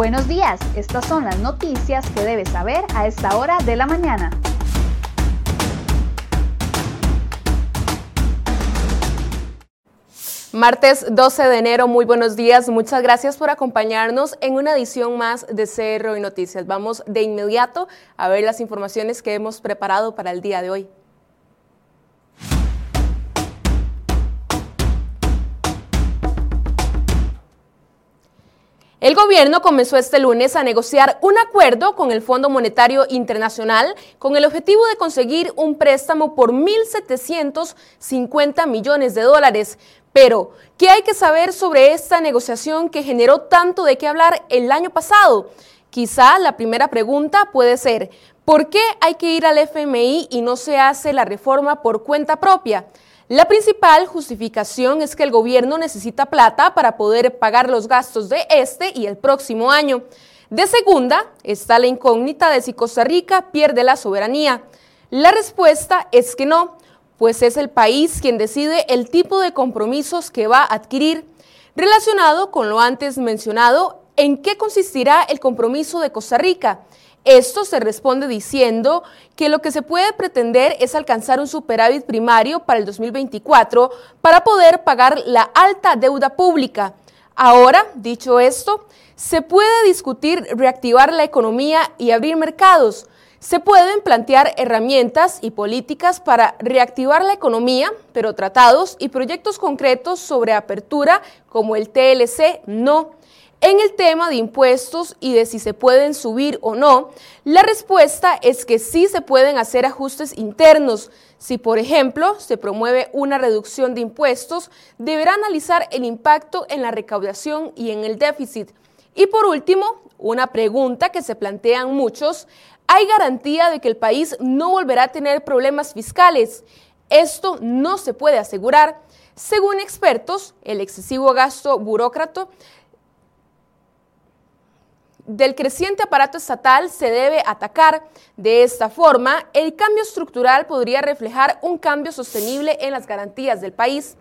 Buenos días, estas son las noticias que debes saber a esta hora de la mañana. Martes 12 de enero, muy buenos días. Muchas gracias por acompañarnos en una edición más de Cerro y Noticias. Vamos de inmediato a ver las informaciones que hemos preparado para el día de hoy. El gobierno comenzó este lunes a negociar un acuerdo con el Fondo Monetario Internacional con el objetivo de conseguir un préstamo por 1.750 millones de dólares. Pero, ¿qué hay que saber sobre esta negociación que generó tanto de qué hablar el año pasado? Quizá la primera pregunta puede ser, ¿por qué hay que ir al FMI y no se hace la reforma por cuenta propia? La principal justificación es que el gobierno necesita plata para poder pagar los gastos de este y el próximo año. De segunda está la incógnita de si Costa Rica pierde la soberanía. La respuesta es que no, pues es el país quien decide el tipo de compromisos que va a adquirir. Relacionado con lo antes mencionado, ¿en qué consistirá el compromiso de Costa Rica? Esto se responde diciendo que lo que se puede pretender es alcanzar un superávit primario para el 2024 para poder pagar la alta deuda pública. Ahora, dicho esto, se puede discutir reactivar la economía y abrir mercados. Se pueden plantear herramientas y políticas para reactivar la economía, pero tratados y proyectos concretos sobre apertura como el TLC no. En el tema de impuestos y de si se pueden subir o no, la respuesta es que sí se pueden hacer ajustes internos. Si, por ejemplo, se promueve una reducción de impuestos, deberá analizar el impacto en la recaudación y en el déficit. Y por último, una pregunta que se plantean muchos, ¿hay garantía de que el país no volverá a tener problemas fiscales? Esto no se puede asegurar. Según expertos, el excesivo gasto burócrata del creciente aparato estatal se debe atacar. De esta forma, el cambio estructural podría reflejar un cambio sostenible en las garantías del país.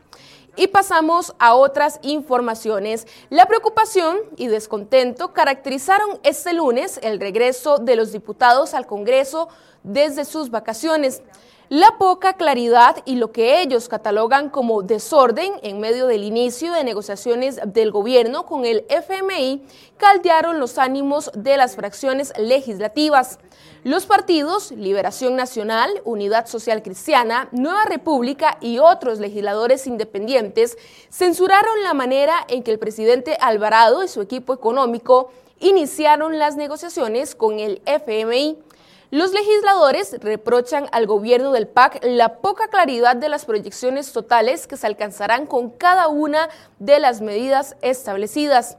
Y pasamos a otras informaciones. La preocupación y descontento caracterizaron este lunes el regreso de los diputados al Congreso desde sus vacaciones. La poca claridad y lo que ellos catalogan como desorden en medio del inicio de negociaciones del gobierno con el FMI caldearon los ánimos de las fracciones legislativas. Los partidos Liberación Nacional, Unidad Social Cristiana, Nueva República y otros legisladores independientes censuraron la manera en que el presidente Alvarado y su equipo económico iniciaron las negociaciones con el FMI. Los legisladores reprochan al gobierno del PAC la poca claridad de las proyecciones totales que se alcanzarán con cada una de las medidas establecidas.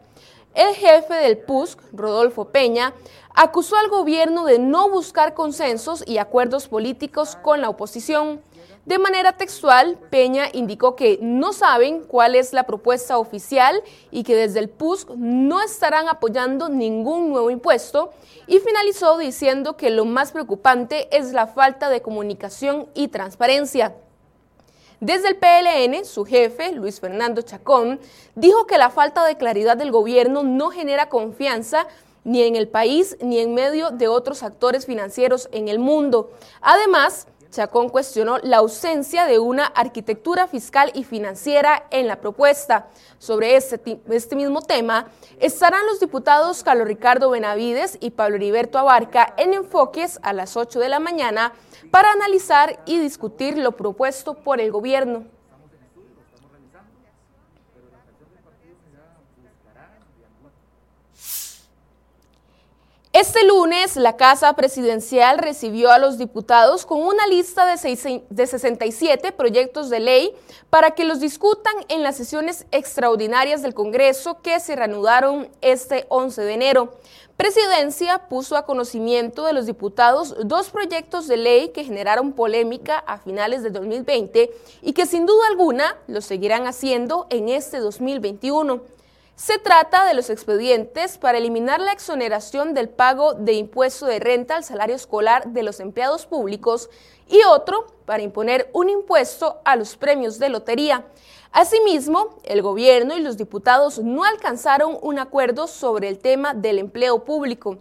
El jefe del PUSC, Rodolfo Peña, acusó al gobierno de no buscar consensos y acuerdos políticos con la oposición. De manera textual, Peña indicó que no saben cuál es la propuesta oficial y que desde el PUSC no estarán apoyando ningún nuevo impuesto y finalizó diciendo que lo más preocupante es la falta de comunicación y transparencia. Desde el PLN, su jefe, Luis Fernando Chacón, dijo que la falta de claridad del gobierno no genera confianza ni en el país ni en medio de otros actores financieros en el mundo. Además, Chacón cuestionó la ausencia de una arquitectura fiscal y financiera en la propuesta. Sobre este, este, mismo tema estarán los diputados Carlos Ricardo Benavides y Pablo Heriberto Abarca en enfoques a las 8 de la mañana para analizar y discutir lo propuesto por el gobierno. Este lunes, la Casa Presidencial recibió a los diputados con una lista de, 67 proyectos de ley para que los discutan en las sesiones extraordinarias del Congreso que se reanudaron este 11 de enero. Presidencia puso a conocimiento de los diputados dos proyectos de ley que generaron polémica a finales de 2020 y que sin duda alguna lo seguirán haciendo en este 2021. Se trata de los expedientes para eliminar la exoneración del pago de impuesto de renta al salario escolar de los empleados públicos y otro para imponer un impuesto a los premios de lotería. Asimismo, el gobierno y los diputados no alcanzaron un acuerdo sobre el tema del empleo público.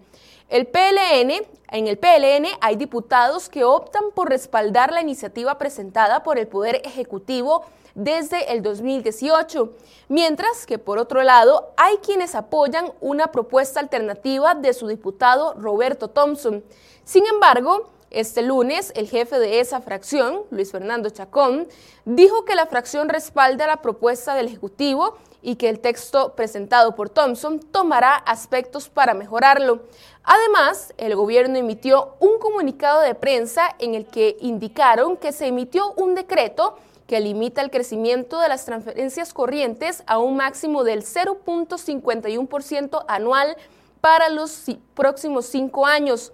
El PLN, en el PLN hay diputados que optan por respaldar la iniciativa presentada por el Poder Ejecutivo desde el 2018, mientras que por otro lado hay quienes apoyan una propuesta alternativa de su diputado Roberto Thompson. Sin embargo, este lunes, el jefe de esa fracción, Luis Fernando Chacón, dijo que la fracción respalda la propuesta del Ejecutivo y que el texto presentado por Thompson tomará aspectos para mejorarlo. Además, el gobierno emitió un comunicado de prensa en el que indicaron que se emitió un decreto que limita el crecimiento de las transferencias corrientes a un máximo del 0.51% anual para los próximos cinco años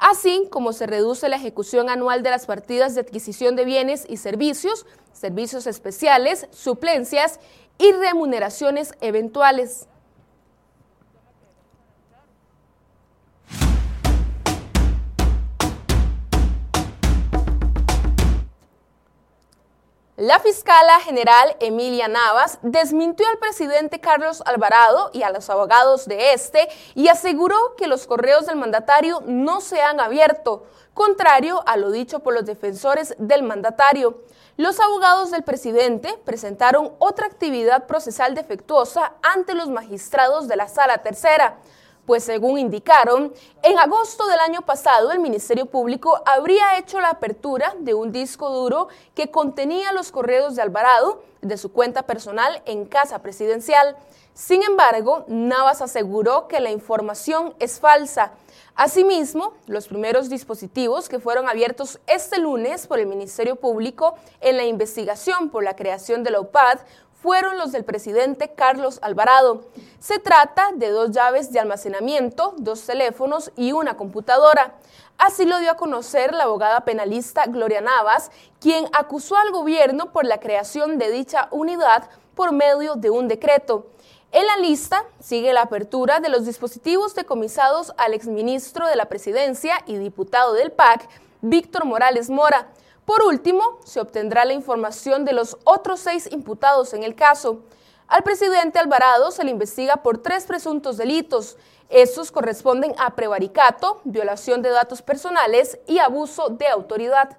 así como se reduce la ejecución anual de las partidas de adquisición de bienes y servicios, servicios especiales, suplencias y remuneraciones eventuales. La fiscala general Emilia Navas desmintió al presidente Carlos Alvarado y a los abogados de este y aseguró que los correos del mandatario no se han abierto, contrario a lo dicho por los defensores del mandatario. Los abogados del presidente presentaron otra actividad procesal defectuosa ante los magistrados de la Sala Tercera pues según indicaron, en agosto del año pasado el Ministerio Público habría hecho la apertura de un disco duro que contenía los correos de Alvarado de su cuenta personal en casa presidencial. Sin embargo, Navas aseguró que la información es falsa. Asimismo, los primeros dispositivos que fueron abiertos este lunes por el Ministerio Público en la investigación por la creación de la UPAD fueron los del presidente Carlos Alvarado. Se trata de dos llaves de almacenamiento, dos teléfonos y una computadora. Así lo dio a conocer la abogada penalista Gloria Navas, quien acusó al gobierno por la creación de dicha unidad por medio de un decreto. En la lista sigue la apertura de los dispositivos decomisados al exministro de la Presidencia y diputado del PAC, Víctor Morales Mora, por último, se obtendrá la información de los otros seis imputados en el caso. Al presidente Alvarado se le investiga por tres presuntos delitos. Estos corresponden a prevaricato, violación de datos personales y abuso de autoridad.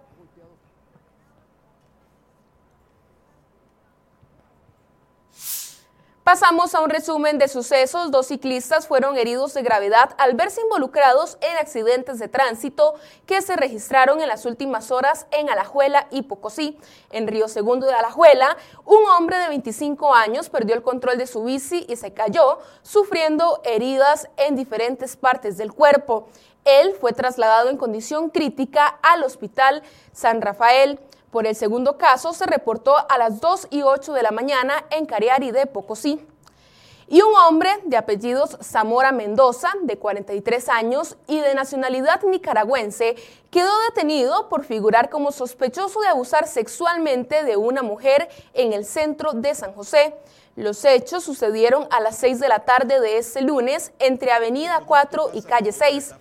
Pasamos a un resumen de sucesos. Dos ciclistas fueron heridos de gravedad al verse involucrados en accidentes de tránsito que se registraron en las últimas horas en Alajuela y Pocosí. En Río Segundo de Alajuela, un hombre de 25 años perdió el control de su bici y se cayó, sufriendo heridas en diferentes partes del cuerpo. Él fue trasladado en condición crítica al Hospital San Rafael. Por el segundo caso se reportó a las 2 y 8 de la mañana en Cariari de Pocosí. Y un hombre de apellidos Zamora Mendoza, de 43 años y de nacionalidad nicaragüense, quedó detenido por figurar como sospechoso de abusar sexualmente de una mujer en el centro de San José. Los hechos sucedieron a las 6 de la tarde de este lunes entre Avenida 4 y Calle 6.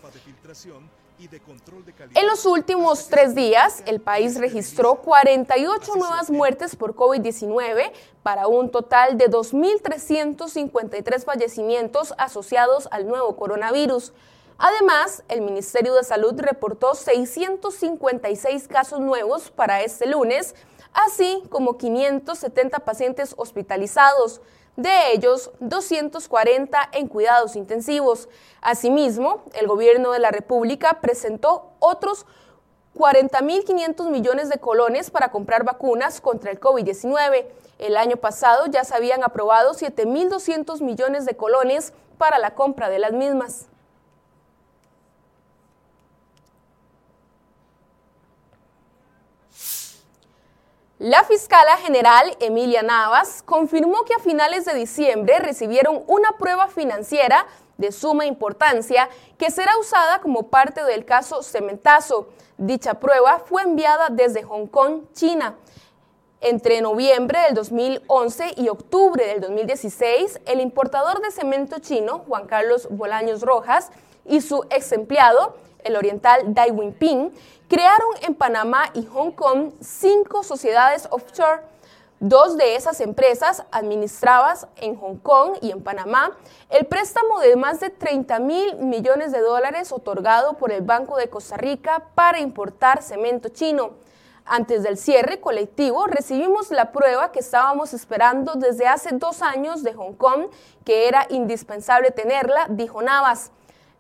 En los últimos tres días, el país registró 48 nuevas muertes por COVID-19 para un total de 2.353 fallecimientos asociados al nuevo coronavirus. Además, el Ministerio de Salud reportó 656 casos nuevos para este lunes, así como 570 pacientes hospitalizados de ellos 240 en cuidados intensivos. Asimismo, el gobierno de la República presentó otros 40.500 millones de colones para comprar vacunas contra el COVID-19. El año pasado ya se habían aprobado 7.200 millones de colones para la compra de las mismas. La fiscala general Emilia Navas confirmó que a finales de diciembre recibieron una prueba financiera de suma importancia que será usada como parte del caso Cementazo. Dicha prueba fue enviada desde Hong Kong, China. Entre noviembre del 2011 y octubre del 2016, el importador de cemento chino, Juan Carlos Bolaños Rojas, y su ex empleado, el oriental Dai Winping, crearon en Panamá y Hong Kong cinco sociedades offshore Dos de esas empresas administradas en Hong Kong y en Panamá el préstamo de más de 30 mil millones de dólares otorgado por el Banco de Costa Rica para importar cemento chino. Antes del cierre colectivo recibimos la prueba que estábamos esperando desde hace dos años de Hong Kong, que era indispensable tenerla, dijo Navas.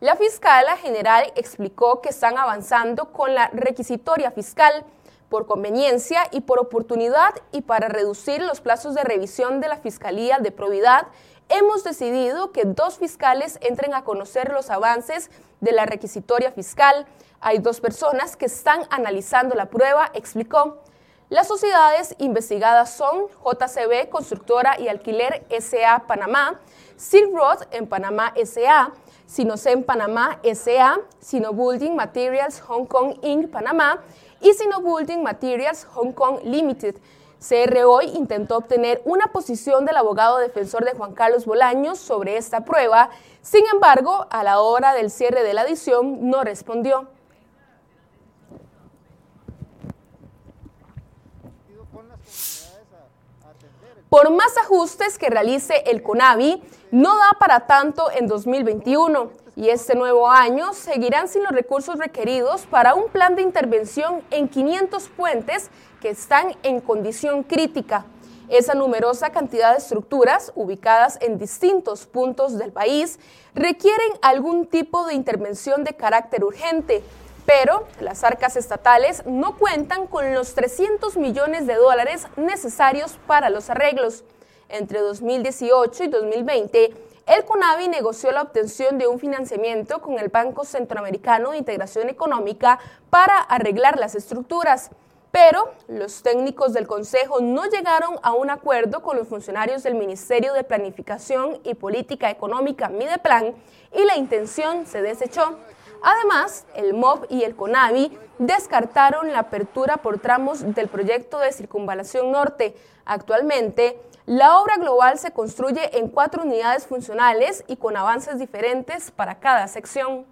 La fiscala general explicó que están avanzando con la requisitoria fiscal por conveniencia y por oportunidad y para reducir los plazos de revisión de la Fiscalía de Probidad, hemos decidido que dos fiscales entren a conocer los avances de la requisitoria fiscal. Hay dos personas que están analizando la prueba, explicó. Las sociedades investigadas son JCB Constructora y Alquiler SA Panamá, Silk Road en Panamá SA, Sinocen Panamá SA, Sino Building Materials Hong Kong Inc. Panamá y Sino Building Materials Hong Kong Limited. CR hoy intentó obtener una posición del abogado defensor de Juan Carlos Bolaños sobre esta prueba, sin embargo, a la hora del cierre de la edición no respondió. Por más ajustes que realice el CONAVI, no da para tanto en 2021 y este nuevo año seguirán sin los recursos requeridos para un plan de intervención en 500 puentes que están en condición crítica. Esa numerosa cantidad de estructuras ubicadas en distintos puntos del país requieren algún tipo de intervención de carácter urgente, pero las arcas estatales no cuentan con los 300 millones de dólares necesarios para los arreglos. Entre 2018 y 2020, el CONAVI negoció la obtención de un financiamiento con el Banco Centroamericano de Integración Económica para arreglar las estructuras. Pero los técnicos del Consejo no llegaron a un acuerdo con los funcionarios del Ministerio de Planificación y Política Económica, Mideplan, y la intención se desechó. Además, el MOB y el CONAVI descartaron la apertura por tramos del proyecto de circunvalación norte. Actualmente, la obra global se construye en cuatro unidades funcionales y con avances diferentes para cada sección.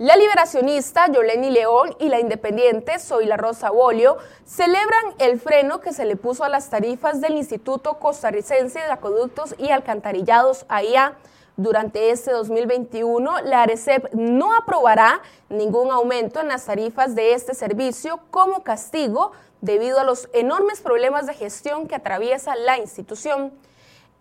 La liberacionista Yoleni León y la independiente La Rosa Bolio celebran el freno que se le puso a las tarifas del Instituto Costarricense de Acueductos y Alcantarillados AIA. Durante este 2021, la ARECEP no aprobará ningún aumento en las tarifas de este servicio como castigo debido a los enormes problemas de gestión que atraviesa la institución.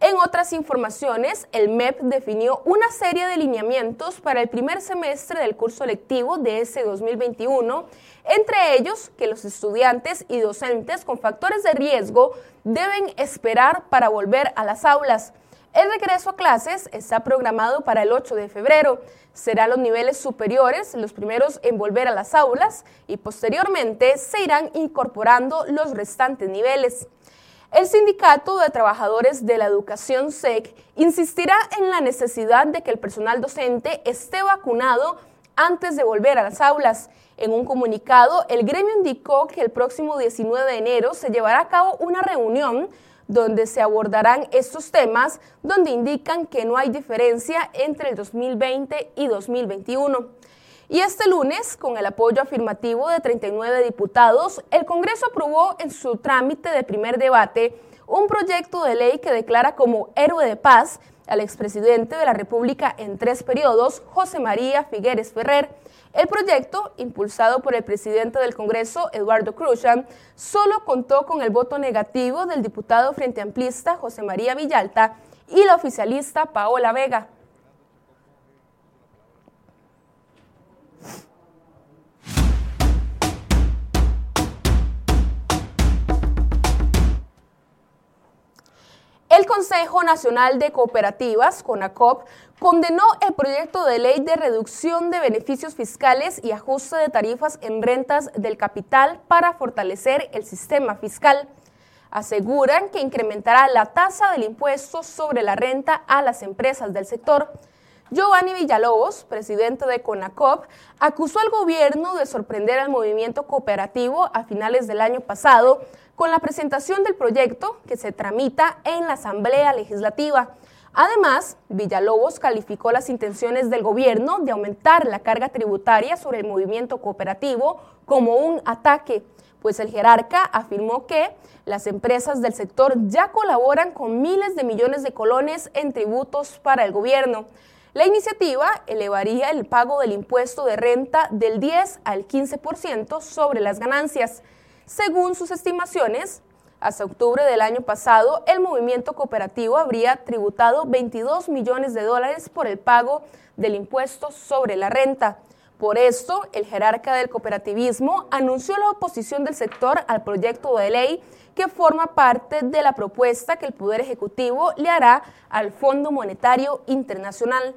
En otras informaciones, el MEP definió una serie de lineamientos para el primer semestre del curso lectivo de ese 2021, entre ellos que los estudiantes y docentes con factores de riesgo deben esperar para volver a las aulas. El regreso a clases está programado para el 8 de febrero. Serán los niveles superiores los primeros en volver a las aulas y posteriormente se irán incorporando los restantes niveles. El Sindicato de Trabajadores de la Educación SEC insistirá en la necesidad de que el personal docente esté vacunado antes de volver a las aulas. En un comunicado, el gremio indicó que el próximo 19 de enero se llevará a cabo una reunión donde se abordarán estos temas, donde indican que no hay diferencia entre el 2020 y 2021. Y este lunes, con el apoyo afirmativo de 39 diputados, el Congreso aprobó en su trámite de primer debate un proyecto de ley que declara como héroe de paz al expresidente de la República en tres periodos, José María Figueres Ferrer. El proyecto, impulsado por el presidente del Congreso, Eduardo Cruzan, solo contó con el voto negativo del diputado frente amplista José María Villalta y la oficialista Paola Vega. El Consejo Nacional de Cooperativas, CONACOP, condenó el proyecto de ley de reducción de beneficios fiscales y ajuste de tarifas en rentas del capital para fortalecer el sistema fiscal. Aseguran que incrementará la tasa del impuesto sobre la renta a las empresas del sector. Giovanni Villalobos, presidente de CONACOP, acusó al gobierno de sorprender al movimiento cooperativo a finales del año pasado con la presentación del proyecto que se tramita en la Asamblea Legislativa. Además, Villalobos calificó las intenciones del gobierno de aumentar la carga tributaria sobre el movimiento cooperativo como un ataque, pues el jerarca afirmó que las empresas del sector ya colaboran con miles de millones de colones en tributos para el gobierno. La iniciativa elevaría el pago del impuesto de renta del 10 al 15% sobre las ganancias. Según sus estimaciones, hasta octubre del año pasado, el movimiento cooperativo habría tributado 22 millones de dólares por el pago del impuesto sobre la renta. Por esto, el jerarca del cooperativismo anunció la oposición del sector al proyecto de ley que forma parte de la propuesta que el Poder Ejecutivo le hará al Fondo Monetario Internacional.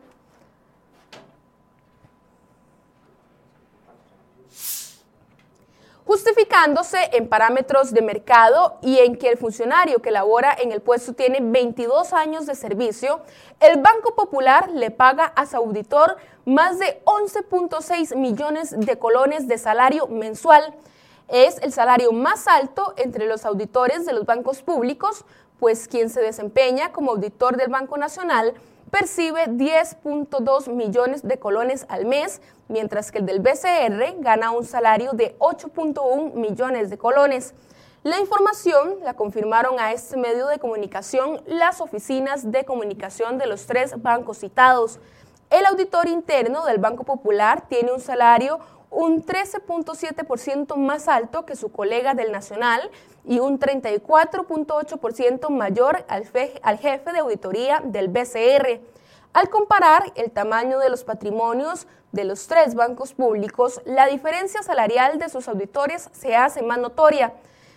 Justificándose en parámetros de mercado y en que el funcionario que labora en el puesto tiene 22 años de servicio, el Banco Popular le paga a su auditor más de 11.6 millones de colones de salario mensual. Es el salario más alto entre los auditores de los bancos públicos, pues quien se desempeña como auditor del Banco Nacional percibe 10.2 millones de colones al mes, mientras que el del BCR gana un salario de 8.1 millones de colones. La información la confirmaron a este medio de comunicación las oficinas de comunicación de los tres bancos citados. El auditor interno del Banco Popular tiene un salario un 13.7% más alto que su colega del Nacional y un 34.8% mayor al, al jefe de auditoría del BCR. Al comparar el tamaño de los patrimonios de los tres bancos públicos, la diferencia salarial de sus auditores se hace más notoria.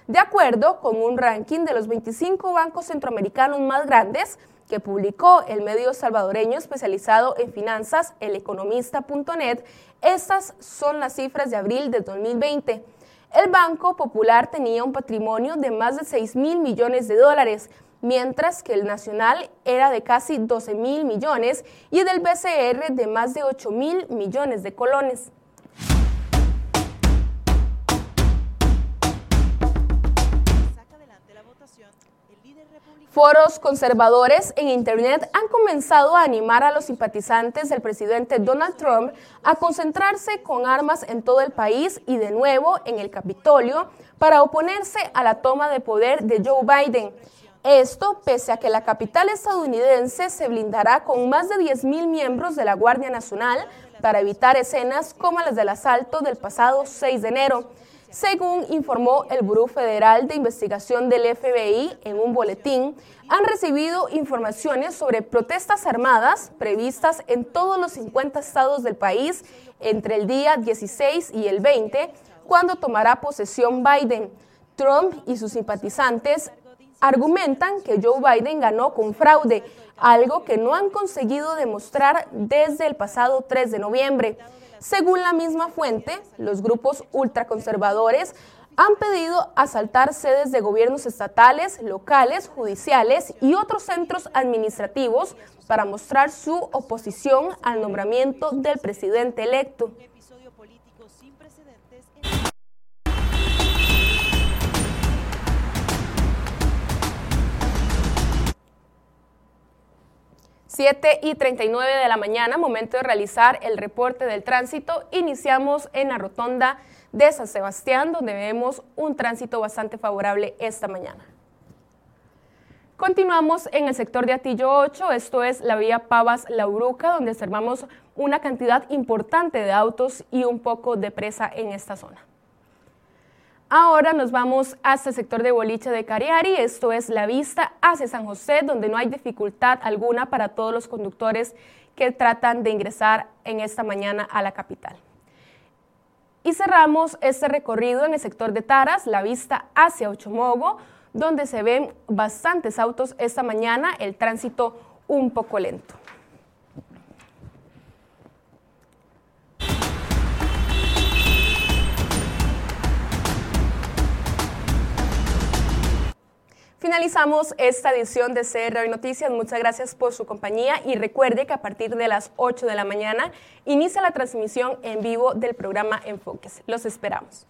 De acuerdo con un ranking de los 25 bancos centroamericanos más grandes, que publicó el medio salvadoreño especializado en finanzas, eleconomista.net, estas son las cifras de abril de 2020. El Banco Popular tenía un patrimonio de más de 6 mil millones de dólares, mientras que el nacional era de casi 12 mil millones y el del BCR de más de 8 mil millones de colones. Foros conservadores en Internet han comenzado a animar a los simpatizantes del presidente Donald Trump a concentrarse con armas en todo el país y de nuevo en el Capitolio para oponerse a la toma de poder de Joe Biden. Esto pese a que la capital estadounidense se blindará con más de 10.000 miembros de la Guardia Nacional para evitar escenas como las del asalto del pasado 6 de enero. Según informó el Buró Federal de Investigación del FBI en un boletín, han recibido informaciones sobre protestas armadas previstas en todos los 50 estados del país entre el día 16 y el 20, cuando tomará posesión Biden. Trump y sus simpatizantes argumentan que Joe Biden ganó con fraude, algo que no han conseguido demostrar desde el pasado 3 de noviembre. Según la misma fuente, los grupos ultraconservadores han pedido asaltar sedes de gobiernos estatales, locales, judiciales y otros centros administrativos para mostrar su oposición al nombramiento del presidente electo. 7 y 39 de la mañana, momento de realizar el reporte del tránsito. Iniciamos en la rotonda de San Sebastián, donde vemos un tránsito bastante favorable esta mañana. Continuamos en el sector de Atillo 8, esto es la vía Pavas-La Uruca, donde observamos una cantidad importante de autos y un poco de presa en esta zona. Ahora nos vamos hasta el sector de Boliche de Cariari, esto es la vista hacia San José, donde no hay dificultad alguna para todos los conductores que tratan de ingresar en esta mañana a la capital. Y cerramos este recorrido en el sector de Taras, la vista hacia Ochomogo, donde se ven bastantes autos esta mañana, el tránsito un poco lento. Finalizamos esta edición de CR Noticias. Muchas gracias por su compañía y recuerde que a partir de las 8 de la mañana inicia la transmisión en vivo del programa Enfoques. Los esperamos.